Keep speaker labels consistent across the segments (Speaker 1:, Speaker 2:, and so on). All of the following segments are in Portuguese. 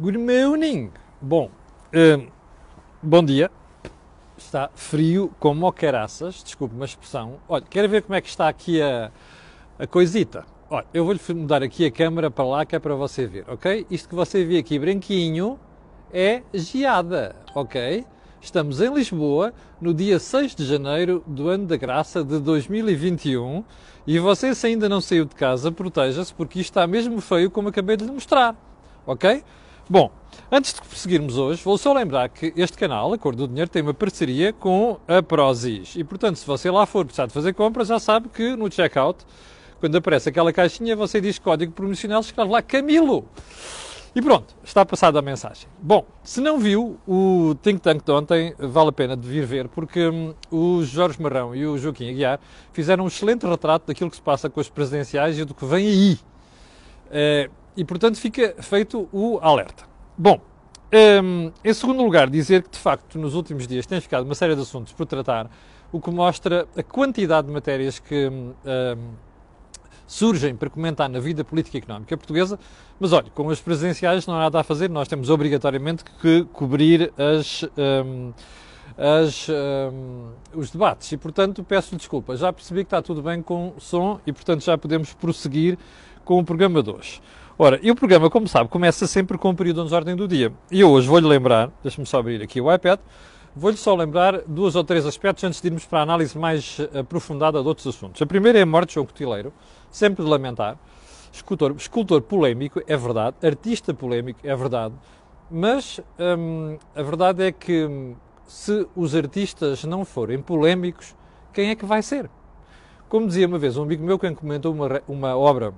Speaker 1: Good morning. Bom, hum, bom dia. Está frio como o caraças, desculpe uma expressão. Olha, quero ver como é que está aqui a, a coisita. Olha, eu vou-lhe mudar aqui a câmera para lá que é para você ver, ok? Isto que você vê aqui branquinho é geada, ok? Estamos em Lisboa no dia 6 de janeiro do ano da graça de 2021 e você se ainda não saiu de casa, proteja-se porque isto está mesmo feio como acabei de lhe mostrar, ok? Bom, antes de prosseguirmos hoje, vou só lembrar que este canal, a Cor do Dinheiro, tem uma parceria com a Prozis. E, portanto, se você lá for precisar de fazer compras, já sabe que no checkout, quando aparece aquela caixinha, você diz código promocional, escreve lá Camilo. E pronto, está passada a mensagem. Bom, se não viu o Think Tank de ontem, vale a pena de vir ver, porque hum, o Jorge Marrão e o Joaquim Aguiar fizeram um excelente retrato daquilo que se passa com as presidenciais e do que vem aí. Uh, e, portanto, fica feito o alerta. Bom, um, em segundo lugar, dizer que, de facto, nos últimos dias tem ficado uma série de assuntos por tratar, o que mostra a quantidade de matérias que um, surgem para comentar na vida política e económica portuguesa, mas olha, com as presidenciais não há nada a fazer, nós temos obrigatoriamente que cobrir as, um, as, um, os debates e, portanto, peço desculpa. Já percebi que está tudo bem com o som e, portanto, já podemos prosseguir com o programa de hoje. Ora, e o programa, como sabe, começa sempre com o período de ordem do dia. E eu hoje vou-lhe lembrar, deixe-me só abrir aqui o iPad, vou-lhe só lembrar duas ou três aspectos antes de irmos para a análise mais aprofundada de outros assuntos. A primeira é a morte de João Cotileiro, sempre de lamentar. Escultor, escultor polémico, é verdade. Artista polémico, é verdade. Mas hum, a verdade é que hum, se os artistas não forem polémicos, quem é que vai ser? Como dizia uma vez um amigo meu que comentou uma, uma obra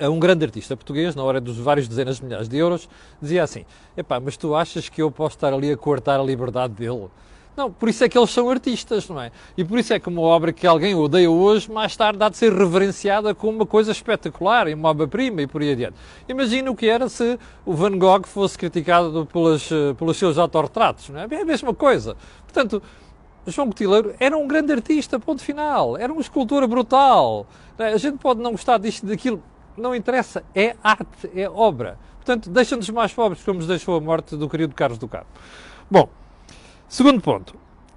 Speaker 1: um grande artista português, na hora dos vários dezenas de milhares de euros, dizia assim: Epá, mas tu achas que eu posso estar ali a cortar a liberdade dele? Não, por isso é que eles são artistas, não é? E por isso é que uma obra que alguém odeia hoje, mais tarde há de ser reverenciada como uma coisa espetacular, uma obra-prima e por aí adiante. Imagina o que era se o Van Gogh fosse criticado pelos, pelos seus autorretratos, não é? É a mesma coisa. Portanto, João Cotileiro era um grande artista, ponto final. Era um escultor brutal. É? A gente pode não gostar disto, daquilo, não interessa, é arte, é obra. Portanto, deixa-nos mais pobres como nos deixou a morte do querido Carlos do. Bom, segundo ponto.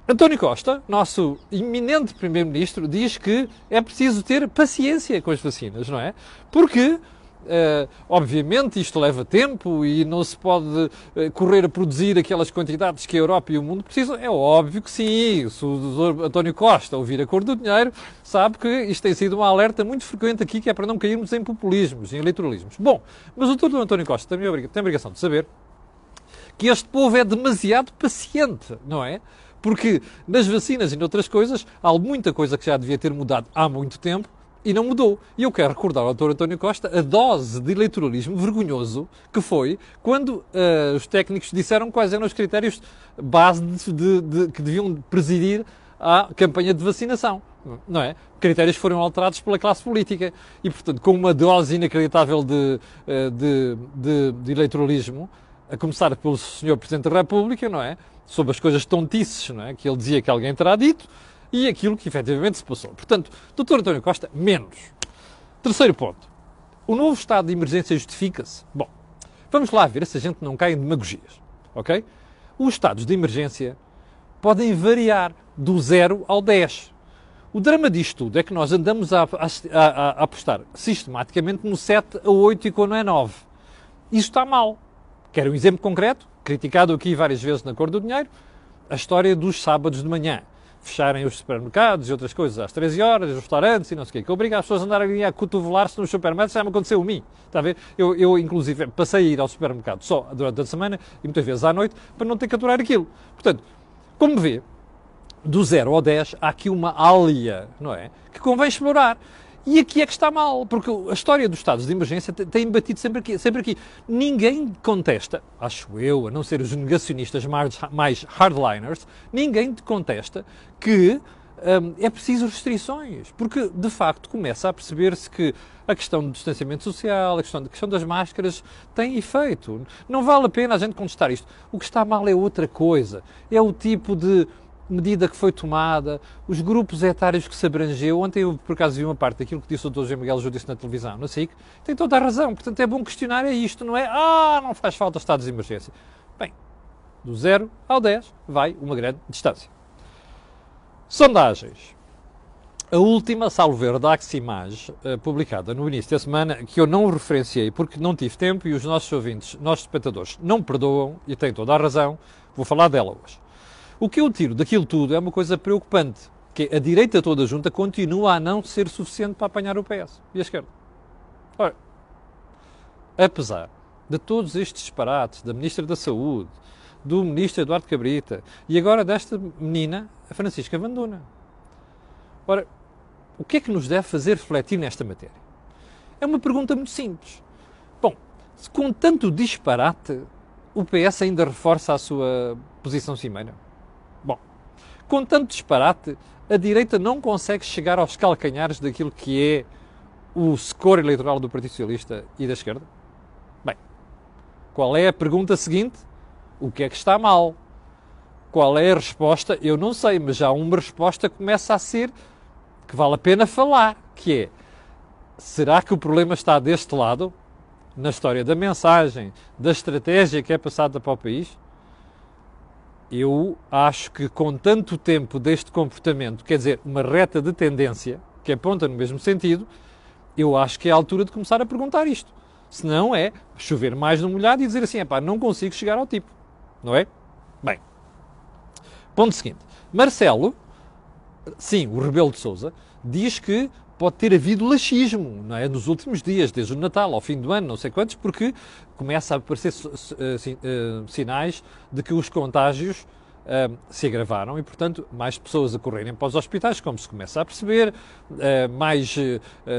Speaker 1: António Costa, nosso iminente Primeiro-Ministro, diz que é preciso ter paciência com as vacinas, não é? Porque Uh, obviamente isto leva tempo e não se pode uh, correr a produzir aquelas quantidades que a Europa e o mundo precisam. É óbvio que sim. Se o Dr. António Costa ouvir a cor do dinheiro, sabe que isto tem sido um alerta muito frequente aqui, que é para não cairmos em populismos, em eleitoralismos. Bom, mas o Dr. António Costa também tem a obrigação de saber que este povo é demasiado paciente, não é? Porque nas vacinas e noutras coisas há muita coisa que já devia ter mudado há muito tempo e não mudou. E eu quero recordar ao Dr. António Costa a dose de eleitoralismo vergonhoso que foi quando uh, os técnicos disseram quais eram os critérios base de, de, de, que deviam presidir a campanha de vacinação. Não é? Critérios foram alterados pela classe política e, portanto, com uma dose inacreditável de, eh, de eleitoralismo, a começar pelo Sr. Presidente da República, não é? Sobre as coisas tontices, não é? Que ele dizia que alguém terá dito, e aquilo que efetivamente se passou. Portanto, Dr. António Costa, menos. Terceiro ponto. O novo estado de emergência justifica-se? Bom, vamos lá ver se a gente não cai em demagogias, ok? Os estados de emergência podem variar do 0 ao 10. O drama disto tudo é que nós andamos a, a, a, a apostar sistematicamente no 7 a 8 e quando é 9. Isso está mal. Quero um exemplo concreto, criticado aqui várias vezes na Cor do Dinheiro, a história dos sábados de manhã fecharem os supermercados e outras coisas às 13 horas, os restaurantes e não sei o quê, que obriga as pessoas a andarem a cotovelar-se nos supermercados, já me aconteceu a mim, está a ver? Eu, eu, inclusive, passei a ir ao supermercado só durante a semana e muitas vezes à noite para não ter que aturar aquilo. Portanto, como vê, do 0 ao 10 há aqui uma alia, não é? Que convém explorar. E aqui é que está mal, porque a história dos estados de emergência tem batido sempre aqui. Sempre aqui. Ninguém contesta, acho eu, a não ser os negacionistas mais hardliners, ninguém contesta que hum, é preciso restrições, porque de facto começa a perceber-se que a questão do distanciamento social, a questão, a questão das máscaras tem efeito. Não vale a pena a gente contestar isto. O que está mal é outra coisa. É o tipo de medida que foi tomada, os grupos etários que se abrangeu. Ontem eu, por acaso, vi uma parte daquilo que disse o Dr. José Miguel Judice na televisão, na SIC, tem toda a razão. Portanto, é bom questionar é isto, não é? Ah, não faz falta estados de emergência. Bem, do 0 ao 10 vai uma grande distância. Sondagens. A última, salvo ver, da Aximage, uh, publicada no início da semana, que eu não referenciei porque não tive tempo e os nossos ouvintes, nossos espectadores, não perdoam e têm toda a razão, vou falar dela hoje. O que eu tiro daquilo tudo é uma coisa preocupante, que a direita toda junta continua a não ser suficiente para apanhar o PS e a esquerda. Ora, apesar de todos estes disparates da Ministra da Saúde, do Ministro Eduardo Cabrita e agora desta menina, a Francisca Vanduna. Ora, o que é que nos deve fazer refletir nesta matéria? É uma pergunta muito simples. Bom, se com tanto disparate o PS ainda reforça a sua posição cimeira? Com tanto disparate, a direita não consegue chegar aos calcanhares daquilo que é o score eleitoral do Partido Socialista e da esquerda? Bem, qual é a pergunta seguinte? O que é que está mal? Qual é a resposta? Eu não sei, mas já uma resposta começa a ser que vale a pena falar, que é será que o problema está deste lado, na história da mensagem, da estratégia que é passada para o país? Eu acho que com tanto tempo deste comportamento, quer dizer, uma reta de tendência que aponta no mesmo sentido, eu acho que é a altura de começar a perguntar isto. Se não é chover mais no molhado e dizer assim, pá, não consigo chegar ao tipo. Não é? Bem. Ponto seguinte. Marcelo sim, o Rebelo de Souza diz que pode ter havido laxismo não é? nos últimos dias, desde o Natal ao fim do ano, não sei quantos, porque começa a aparecer uh, sinais de que os contágios uh, se agravaram e, portanto, mais pessoas a correrem para os hospitais, como se começa a perceber, uh, mais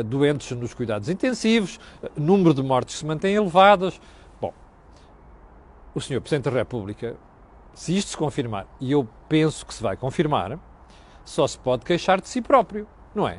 Speaker 1: doentes nos cuidados intensivos, número de mortes se mantém elevadas. Bom, o Sr. Presidente da República, se isto se confirmar, e eu penso que se vai confirmar, só se pode queixar de si próprio, não é?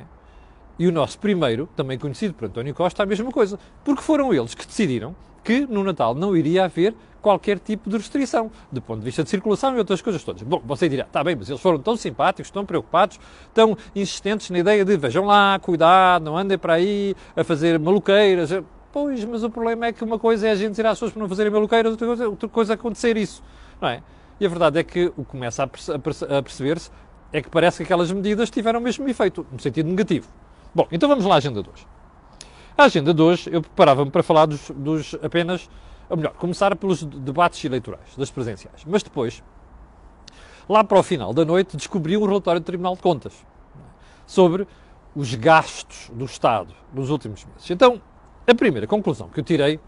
Speaker 1: E o nosso primeiro, também conhecido por António Costa, a mesma coisa. Porque foram eles que decidiram que no Natal não iria haver qualquer tipo de restrição, do ponto de vista de circulação e outras coisas todas. Bom, você dirá, está bem, mas eles foram tão simpáticos, tão preocupados, tão insistentes na ideia de vejam lá, cuidado, não andem para aí a fazer maluqueiras. Pois, mas o problema é que uma coisa é a gente dizer às pessoas para não fazerem maluqueiras, outra coisa, outra coisa é acontecer isso, não é? E a verdade é que o que começa a perceber-se é que parece que aquelas medidas tiveram o mesmo efeito, no sentido negativo. Bom, então vamos lá à agenda de hoje. A agenda de hoje, eu preparava-me para falar dos, dos, apenas, ou melhor, começar pelos debates eleitorais, das presenciais. Mas depois, lá para o final da noite, descobri um relatório do Tribunal de Contas sobre os gastos do Estado nos últimos meses. Então, a primeira conclusão que eu tirei,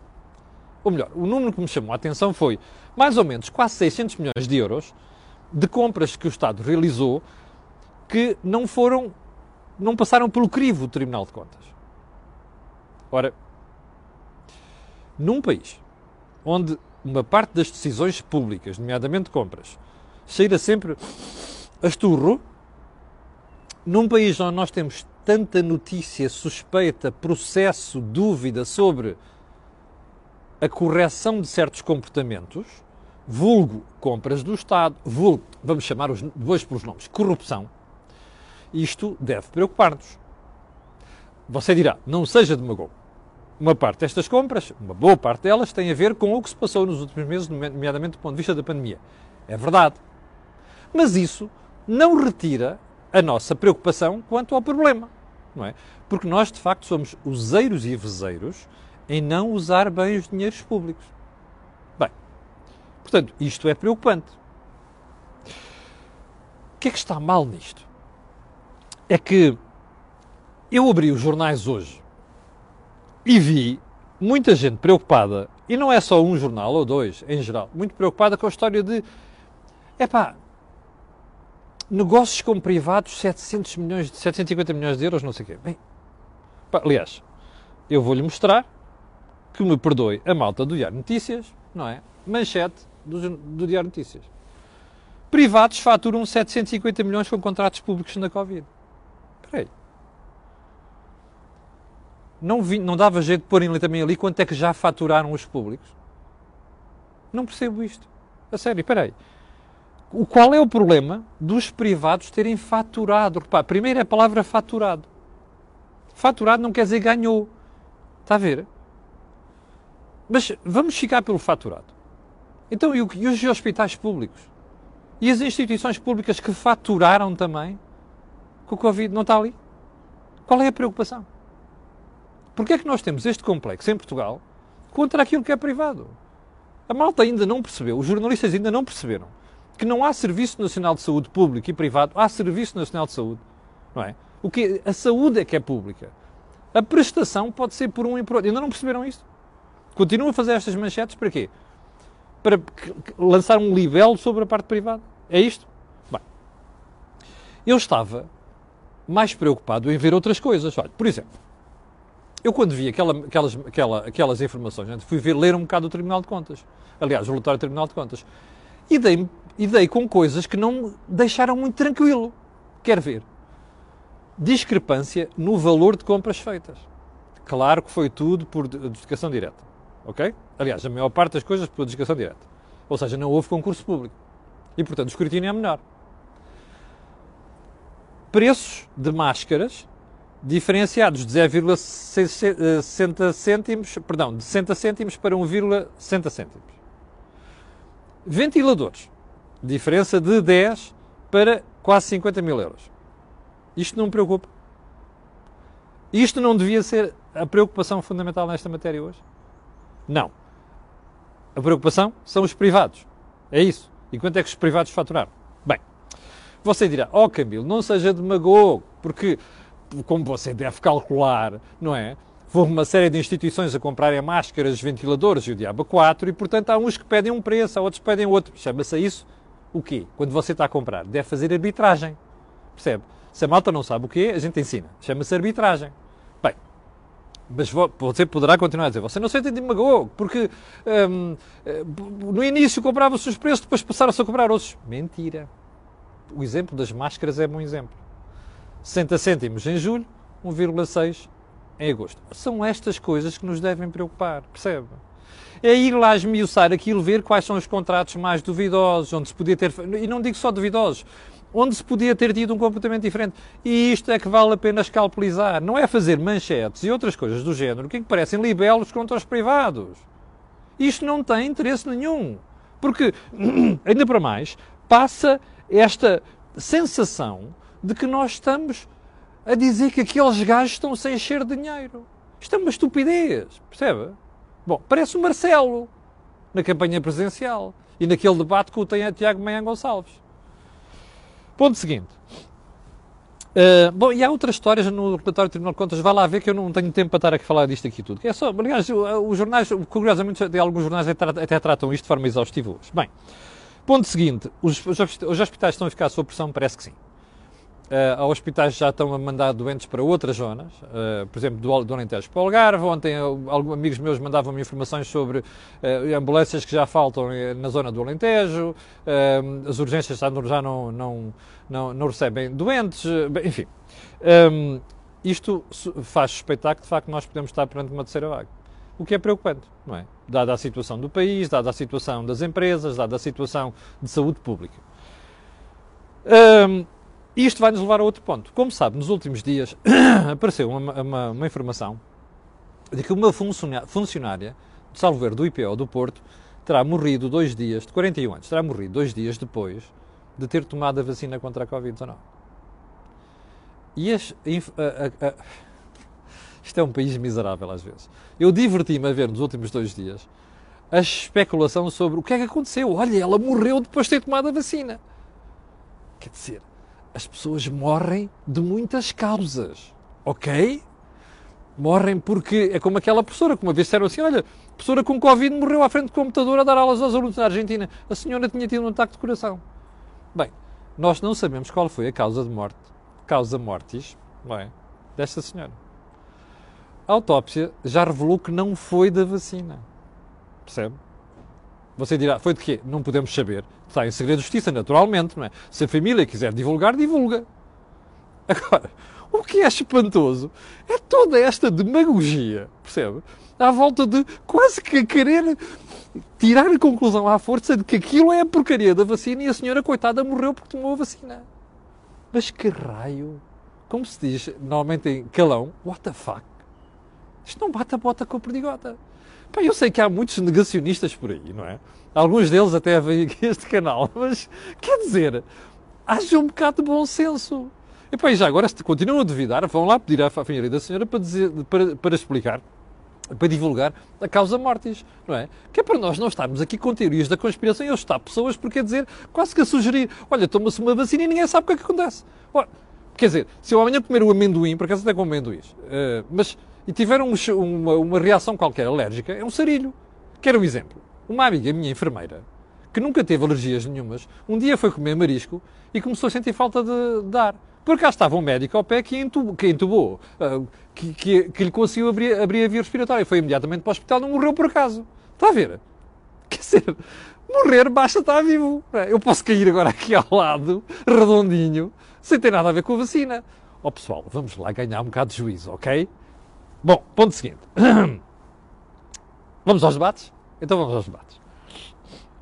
Speaker 1: ou melhor, o número que me chamou a atenção foi mais ou menos quase 600 milhões de euros de compras que o Estado realizou que não foram, não passaram pelo crivo do Tribunal de Contas. Ora, num país onde uma parte das decisões públicas, nomeadamente compras, cheira sempre a esturro, num país onde nós temos tanta notícia suspeita, processo, dúvida sobre a correção de certos comportamentos, vulgo compras do Estado, vulgo, vamos chamar os dois pelos nomes, corrupção, isto deve preocupar-nos. Você dirá, não seja demagogo. Uma parte destas compras, uma boa parte delas, tem a ver com o que se passou nos últimos meses, nomeadamente do ponto de vista da pandemia. É verdade. Mas isso não retira a nossa preocupação quanto ao problema, não é? Porque nós, de facto, somos useiros e vezeiros em não usar bem os dinheiros públicos. Portanto, isto é preocupante. O que é que está mal nisto? É que eu abri os jornais hoje e vi muita gente preocupada, e não é só um jornal ou dois, em geral, muito preocupada com a história de epá, negócios com privados 700 milhões, 750 milhões de euros, não sei o quê. Bem, pá, aliás, eu vou-lhe mostrar que me perdoe a malta do Diário Notícias, não é? Manchete, do, do Diário Notícias. Privados faturam 750 milhões com contratos públicos na Covid. Não, vi, não dava jeito de porem também ali quanto é que já faturaram os públicos? Não percebo isto. A sério, espera aí. O qual é o problema dos privados terem faturado? Repare, primeiro é a palavra faturado. Faturado não quer dizer ganhou. Está a ver? Mas vamos ficar pelo faturado. Então, e, os hospitais públicos? E as instituições públicas que faturaram também com o Covid não está ali? Qual é a preocupação? Porquê é que nós temos este complexo em Portugal contra aquilo que é privado? A malta ainda não percebeu, os jornalistas ainda não perceberam que não há Serviço Nacional de Saúde público e privado, há Serviço Nacional de Saúde, não é? O que a saúde é que é pública. A prestação pode ser por um e por outro. Ainda não perceberam isto? Continuam a fazer estas manchetes para quê? Para lançar um libelo sobre a parte privada. É isto? Bem, eu estava mais preocupado em ver outras coisas. Olha, por exemplo, eu quando vi aquela, aquelas, aquela, aquelas informações, fui ver, ler um bocado o Tribunal de Contas. Aliás, o relatório do Tribunal de Contas. E dei, e dei com coisas que não deixaram muito tranquilo. Quer ver? Discrepância no valor de compras feitas. Claro que foi tudo por adjudicação direta. Ok? Aliás, a maior parte das coisas por adjudicação direta. Ou seja, não houve concurso público. E, portanto, o escrutínio é menor. Preços de máscaras diferenciados de 0,60 cêntimos, perdão, de 60 cêntimos para 1,60 cêntimos. Ventiladores, diferença de 10 para quase 50 mil euros. Isto não me preocupa. Isto não devia ser a preocupação fundamental nesta matéria hoje? Não. A preocupação são os privados. É isso. E quanto é que os privados faturaram? Você dirá, ó oh, Camilo, não seja demagogo, porque como você deve calcular, não é? Houve uma série de instituições a comprarem máscaras, ventiladores e o diabo 4 e, portanto, há uns que pedem um preço, há outros que pedem outro. Chama-se isso o quê? Quando você está a comprar, deve fazer arbitragem. Percebe? Se a malta não sabe o quê, a gente ensina. Chama-se arbitragem. Bem, mas você poderá continuar a dizer, você não sente demagogo, porque hum, eh, no início comprava-se os preços, depois passaram-se a comprar outros. Mentira. O exemplo das máscaras é bom exemplo. 60 cêntimos em julho, 1,6 em agosto. São estas coisas que nos devem preocupar, percebe? É ir lá esmiuçar aquilo, ver quais são os contratos mais duvidosos, onde se podia ter. E não digo só duvidosos, onde se podia ter tido um comportamento diferente. E isto é que vale a pena escalpelizar. Não é fazer manchetes e outras coisas do género que parecem libelos contra os privados. Isto não tem interesse nenhum. Porque, ainda para mais, passa esta sensação de que nós estamos a dizer que aqueles gajos estão sem encher dinheiro. Isto é uma estupidez, percebe? Bom, parece o Marcelo na campanha presidencial e naquele debate com o Tiago Meia Gonçalves. Ponto seguinte. Uh, bom, e há outras histórias no relatório do Tribunal de Contas, vá lá ver que eu não tenho tempo para estar a falar disto aqui tudo. É só, aliás, os jornais, curiosamente, alguns jornais até tratam isto de forma exaustiva hoje. Bem, ponto seguinte, os, os hospitais estão a ficar sob pressão? Parece que sim. Uh, hospitais já estão a mandar doentes para outras zonas, uh, por exemplo, do, do Alentejo para o Algarve. Ontem, uh, alguns amigos meus mandavam-me informações sobre uh, ambulâncias que já faltam na zona do Alentejo, as urgências já não, não, não, não, recebem doentes, enfim. Um, isto faz suspeitar que, de facto, nós podemos estar perante uma terceira vaga. O que é preocupante, não é? Dada a situação do país, dada a situação das empresas, dada a situação de saúde pública. Um, isto vai nos levar a outro ponto. Como sabe, nos últimos dias apareceu uma, uma, uma, informação de que uma funcionária de Salvo do IPO do Porto terá morrido dois dias, de 41 anos, terá morrido dois dias depois de ter tomado a vacina contra a Covid-19. E as, a, a, a, isto é um país miserável às vezes. Eu diverti-me a ver nos últimos dois dias a especulação sobre o que é que aconteceu. Olha, ela morreu depois de ter tomado a vacina. Quer dizer, as pessoas morrem de muitas causas, ok? Morrem porque é como aquela professora que uma vez disseram assim: olha, a professora com Covid morreu à frente do computador a dar aulas aos alunos na Argentina. A senhora tinha tido um ataque de coração. Bem, nós não sabemos qual foi a causa de morte, causa mortis, bem, é? desta senhora. A autópsia já revelou que não foi da vacina. Percebe? Você dirá, foi de quê? Não podemos saber. Está em segredo de justiça, naturalmente, não é? Se a família quiser divulgar, divulga. Agora, o que é espantoso é toda esta demagogia, percebe? À volta de quase que querer tirar a conclusão à força de que aquilo é a porcaria da vacina e a senhora, coitada, morreu porque tomou a vacina. Mas que raio? Como se diz normalmente em calão, what the fuck? Isto não bate a bota com a perdigota. Pá, eu sei que há muitos negacionistas por aí, não é? Alguns deles até vêm aqui este canal, mas quer dizer, haja um bocado de bom senso. E pá, já agora, se continuam a duvidar, vão lá pedir à família da senhora para, dizer, para, para explicar para divulgar a causa mortis, não é? Que é para nós não estarmos aqui com teorias da conspiração e eu estar pessoas, porque quer dizer, quase que a sugerir, olha, toma-se uma vacina e ninguém sabe o que é que acontece. Olha, quer dizer, se eu amanhã comer o amendoim, por acaso até com amendoins, uh, mas e tiver um, uma, uma, reação qualquer alérgica, é um sarilho. Quero um exemplo. Uma amiga minha enfermeira, que nunca teve alergias nenhumas, um dia foi comer marisco e começou a sentir falta de, de ar. Por cá estava um médico ao pé que entubou, que, entubou, uh, que, que, que, lhe conseguiu abrir, abrir a via respiratória. Foi imediatamente para o hospital, não morreu por acaso. Está a ver? Quer dizer, morrer basta estar vivo. Eu posso cair agora aqui ao lado, redondinho, sem ter nada a ver com a vacina. Ó oh, pessoal, vamos lá ganhar um bocado de juízo, ok? Bom, ponto seguinte. Vamos aos debates? Então vamos aos debates.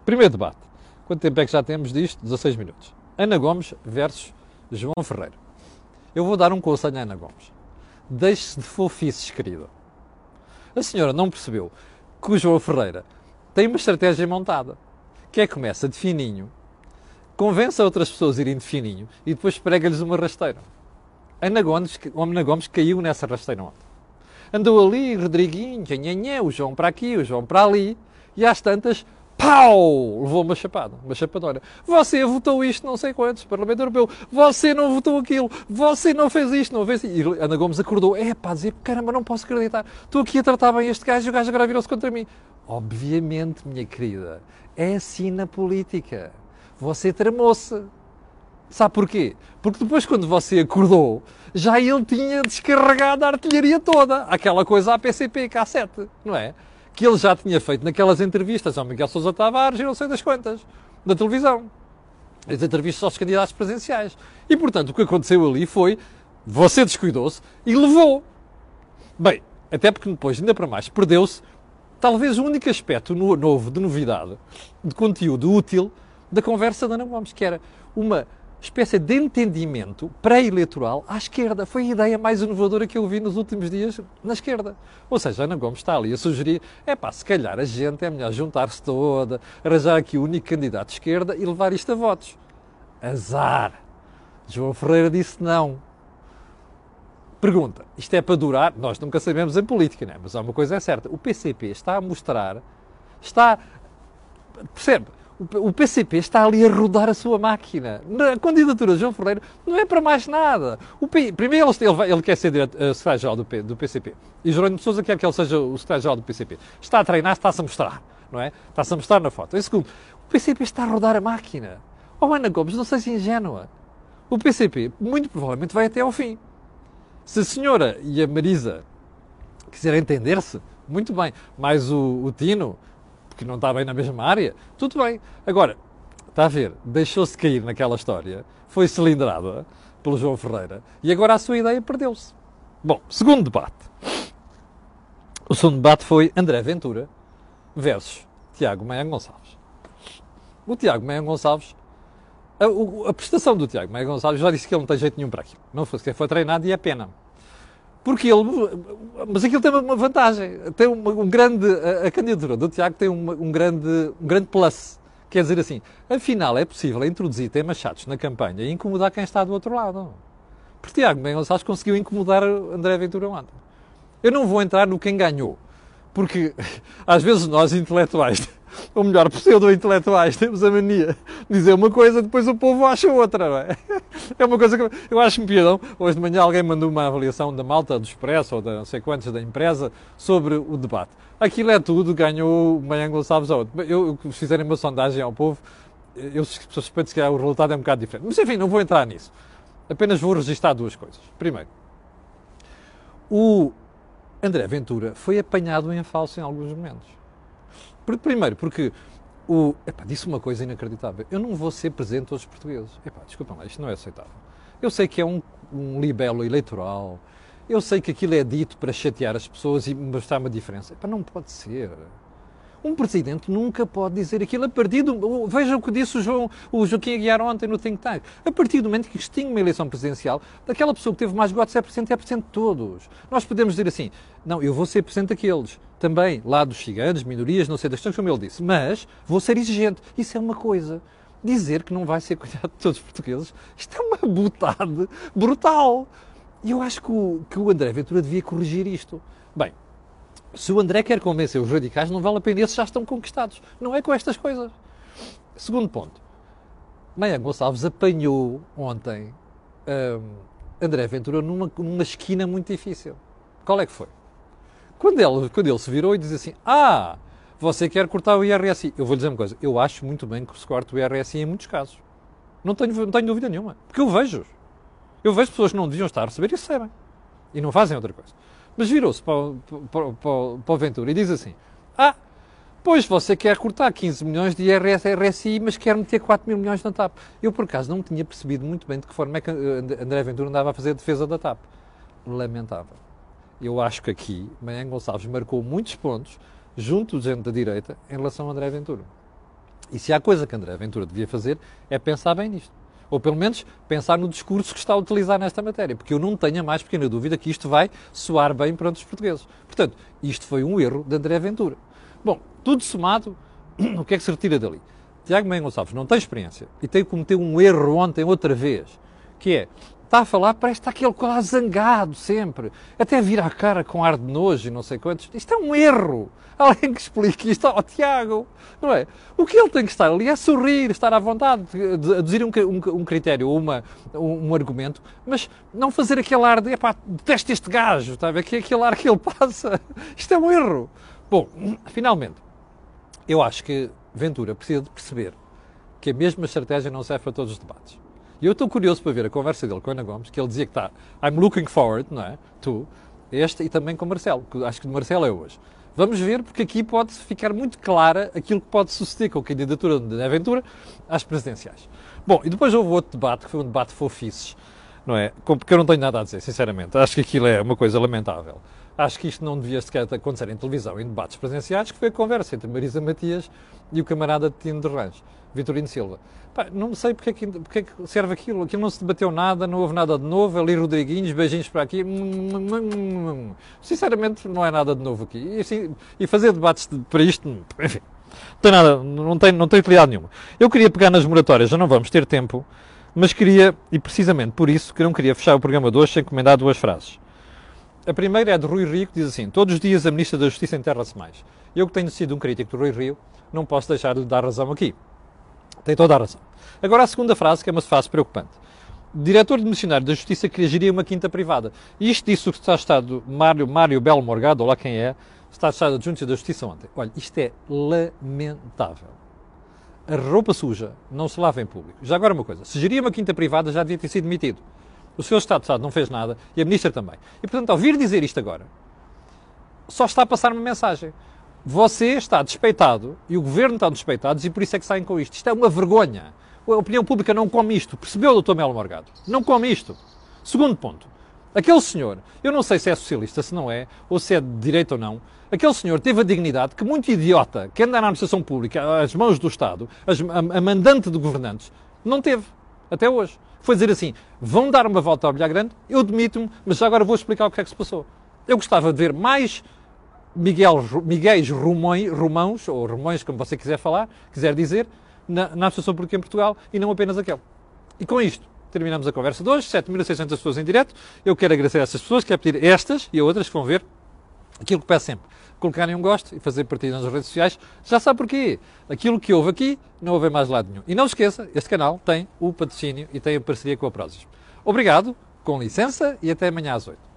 Speaker 1: Primeiro debate. Quanto tempo é que já temos disto? 16 minutos. Ana Gomes versus João Ferreira. Eu vou dar um conselho à Ana Gomes. Deixe-se de fofices, querido. A senhora não percebeu que o João Ferreira tem uma estratégia montada, que é começa de fininho, convence outras pessoas a irem de fininho e depois prega-lhes uma rasteira. Ana Gomes, Ana Gomes caiu nessa rasteira ontem. Andou ali, Rodriguinho, nhanhã, o João para aqui, o João para ali, e às tantas, pau! Levou uma chapada, uma chapadora. Você votou isto, não sei quantos, Parlamento Europeu. Você não votou aquilo. Você não fez isto, não fez E Ana Gomes acordou. É pá, dizer, caramba, não posso acreditar. Estou aqui a tratar bem este gajo e o gajo agora virou-se contra mim. Obviamente, minha querida, é assim na política. Você tramou-se. Sabe porquê? Porque depois, quando você acordou, já ele tinha descarregado a artilharia toda. Aquela coisa a PCP, K7, não é? Que ele já tinha feito naquelas entrevistas ao Miguel Sousa Tavares e não sei das quantas, da televisão. As entrevistas aos candidatos presenciais. E, portanto, o que aconteceu ali foi, você descuidou-se e levou. Bem, até porque depois, ainda para mais, perdeu-se talvez o único aspecto novo, de novidade, de conteúdo útil da conversa da Ana Gomes, que era uma espécie de entendimento pré-eleitoral à esquerda. Foi a ideia mais inovadora que eu vi nos últimos dias na esquerda. Ou seja, Ana Gomes está ali a sugerir, é pá, se calhar a gente é melhor juntar-se toda, arranjar aqui o único candidato de esquerda e levar isto a votos. Azar! João Ferreira disse não. Pergunta, isto é para durar? Nós nunca sabemos em política, não é? Mas há uma coisa é certa, o PCP está a mostrar, está, percebe, o PCP está ali a rodar a sua máquina. Na candidatura de João Ferreira não é para mais nada. P... Primeiro, ele, ele, quer ser uh, secretário-geral do, do, PCP. E Jerónimo de Sousa quer que ele seja o secretário-geral do PCP. Está a treinar, está-se a mostrar. Não é? Está-se a mostrar na foto. Em segundo, o PCP está a rodar a máquina. Oh, Ana Gomes, não seja ingênua. O PCP, muito provavelmente, vai até ao fim. Se a senhora e a Marisa quiserem entender-se, muito bem. Mas o, o Tino que não está bem na mesma área, tudo bem. Agora, está a ver, deixou-se cair naquela história, foi cilindrada pelo João Ferreira e agora a sua ideia perdeu-se. Bom, segundo debate. O segundo debate foi André Ventura versus Tiago Maia Gonçalves. O Tiago Maia Gonçalves, a, a, prestação do Tiago Maia Gonçalves já disse que ele não tem jeito nenhum para aquilo. Não foi sequer foi treinado e é pena. Porque ele. Mas aquilo tem uma vantagem. Tem uma, um grande. A, a, candidatura do Tiago tem uma, um, grande, um grande plus. Quer dizer assim, afinal é possível introduzir temas chatos na campanha e incomodar quem está do outro lado. Porque Tiago Gonçalves conseguiu incomodar André Ventura ontem. Eu não vou entrar no quem ganhou. Porque às vezes nós intelectuais ou melhor, pseudo-intelectuais, temos a mania de dizer uma coisa, depois o povo acha outra, não é? É uma coisa que eu acho-me piadão. Hoje de manhã alguém mandou uma avaliação da malta do Expresso ou da não sei quantos da empresa sobre o debate. Aquilo é tudo, ganhou o Manhã Gonçalves ou outro. Eu, se fizerem uma sondagem ao povo, eu suspeito que o resultado é um bocado diferente. Mas enfim, não vou entrar nisso. Apenas vou registrar duas coisas. Primeiro, o André Ventura foi apanhado em falso em alguns momentos. Primeiro, porque o. Epá, disse uma coisa inacreditável. Eu não vou ser presente aos portugueses. Epá, desculpem lá, isto não é aceitável. Eu sei que é um, um libelo eleitoral. Eu sei que aquilo é dito para chatear as pessoas e mostrar uma diferença. Epá, não pode ser. Um presidente nunca pode dizer aquilo a partir do. Veja o que disse o, João, o Joaquim Aguiar ontem no Think Tank. A partir do momento que extingue uma eleição presidencial, daquela pessoa que teve mais votos é presidente, é presidente de todos. Nós podemos dizer assim: não, eu vou ser presidente daqueles. Também, lá dos ciganos, minorias, não sei das questões, como ele disse. Mas vou ser exigente. Isso é uma coisa. Dizer que não vai ser cuidado de todos os portugueses, isto é uma butade brutal. E eu acho que o, que o André Ventura devia corrigir isto. Bem, se o André quer convencer os radicais, não vale a pena, esses já estão conquistados. Não é com estas coisas. Segundo ponto. Meia Gonçalves apanhou ontem um, André Ventura numa, numa esquina muito difícil. Qual é que foi? Quando ele, quando ele se virou e disse assim: Ah, você quer cortar o IRSI. Eu vou lhe dizer uma coisa: eu acho muito bem que se corte o IRSI em muitos casos. Não tenho, não tenho dúvida nenhuma. Porque eu vejo. Eu vejo pessoas que não deviam estar a receber e recebem. E não fazem outra coisa. Mas virou-se para, para, para, para o Ventura e diz assim: Ah, pois você quer cortar 15 milhões de IRSI, mas quer meter 4 mil milhões na TAP. Eu, por acaso, não tinha percebido muito bem de que forma é que André Ventura andava a fazer a defesa da TAP. Lamentável. Eu acho que aqui, Manhã Gonçalves marcou muitos pontos, junto do gente da direita, em relação a André Ventura. E se há coisa que André Ventura devia fazer, é pensar bem nisto. Ou pelo menos pensar no discurso que está a utilizar nesta matéria, porque eu não tenho a mais pequena dúvida que isto vai soar bem para os portugueses. Portanto, isto foi um erro de André Ventura. Bom, tudo somado, o que é que se retira dali? Tiago Mendes Gonçalves não tem experiência e tem cometido um erro ontem outra vez, que é está a falar, parece que está aquele quase zangado sempre, até vira a cara com ar de nojo e não sei quantos. Isto é um erro. Alguém que explique isto ao Tiago, não é? O que ele tem que estar ali é sorrir, estar à vontade, aduzir um, um, um critério, uma, um, um, argumento, mas não fazer aquele ar de, epá, detesto este gajo, está a ver? Que é aquele ar que ele passa. Isto é um erro. Bom, finalmente, eu acho que Ventura precisa de perceber que a mesma estratégia não serve para todos os debates. E eu estou curioso para ver a conversa dele com Ana Gomes, que ele dizia que está I'm looking forward, não é? Tu, este e também com Marcelo, que acho que o Marcelo é hoje. Vamos ver, porque aqui pode ficar muito clara aquilo que pode suceder com a candidatura de Aventura às presidenciais. Bom, e depois houve outro debate, que foi um debate fofices, não é? Porque eu não tenho nada a dizer, sinceramente. Acho que aquilo é uma coisa lamentável. Acho que isto não devia sequer acontecer em televisão, em debates presenciais, que foi a conversa entre Marisa Matias e o camarada Tino de Range. Vitorino Silva. Pá, não sei porque é, que, porque é que serve aquilo. Aquilo não se debateu nada, não houve nada de novo. Ali Rodriguinhos, beijinhos para aqui. Sinceramente, não é nada de novo aqui. E, assim, e fazer debates de, para isto, enfim, não tem, nada, não, tem, não tem utilidade nenhuma. Eu queria pegar nas moratórias, já não vamos ter tempo, mas queria, e precisamente por isso, que não queria fechar o programa de hoje sem encomendar duas frases. A primeira é de Rui Rio, que diz assim: Todos os dias a Ministra da Justiça enterra-se mais. Eu, que tenho sido um crítico de Rui Rio, não posso deixar de lhe dar razão aqui. Tem toda a razão. Agora a segunda frase, que é uma frase preocupante. Diretor de missionário da Justiça queria gerir uma quinta privada. Isto disse o que está estado Mário, Mário Belo Morgado, ou lá quem é, está estado adjunto da Justiça ontem. Olha, isto é lamentável. A roupa suja não se lava em público. Já agora uma coisa, se geria uma quinta privada já devia ter sido demitido. O seu Estado de Estado não fez nada e a Ministra também. E portanto, ao vir dizer isto agora, só está a passar uma mensagem você está despeitado e o governo está despeitado e por isso é que saem com isto. Isto é uma vergonha. A opinião pública não come isto. Percebeu, doutor Melo Morgado? Não come isto. Segundo ponto. Aquele senhor, eu não sei se é socialista, se não é, ou se é de direita ou não, aquele senhor teve a dignidade que muito idiota que anda na administração pública, às mãos do Estado, a, a mandante de governantes, não teve. Até hoje. Foi dizer assim, vão dar uma volta ao bilhar grande, eu demito-me, mas já agora vou explicar o que é que se passou. Eu gostava de ver mais Miguel, Miguéis Romãos, ou Romões, como você quiser falar, quiser dizer, na, na Associação Pública em Portugal e não apenas aquele. E com isto, terminamos a conversa de hoje, 7.600 pessoas em direto. Eu quero agradecer a essas pessoas, quero pedir estas e outras que vão ver aquilo que peço sempre. Colocarem um gosto e fazer partida nas redes sociais. Já sabe porquê. Aquilo que houve aqui, não houve mais lado nenhum. E não esqueça, este canal tem o patrocínio e tem a parceria com a Prozis. Obrigado, com licença e até amanhã às 8.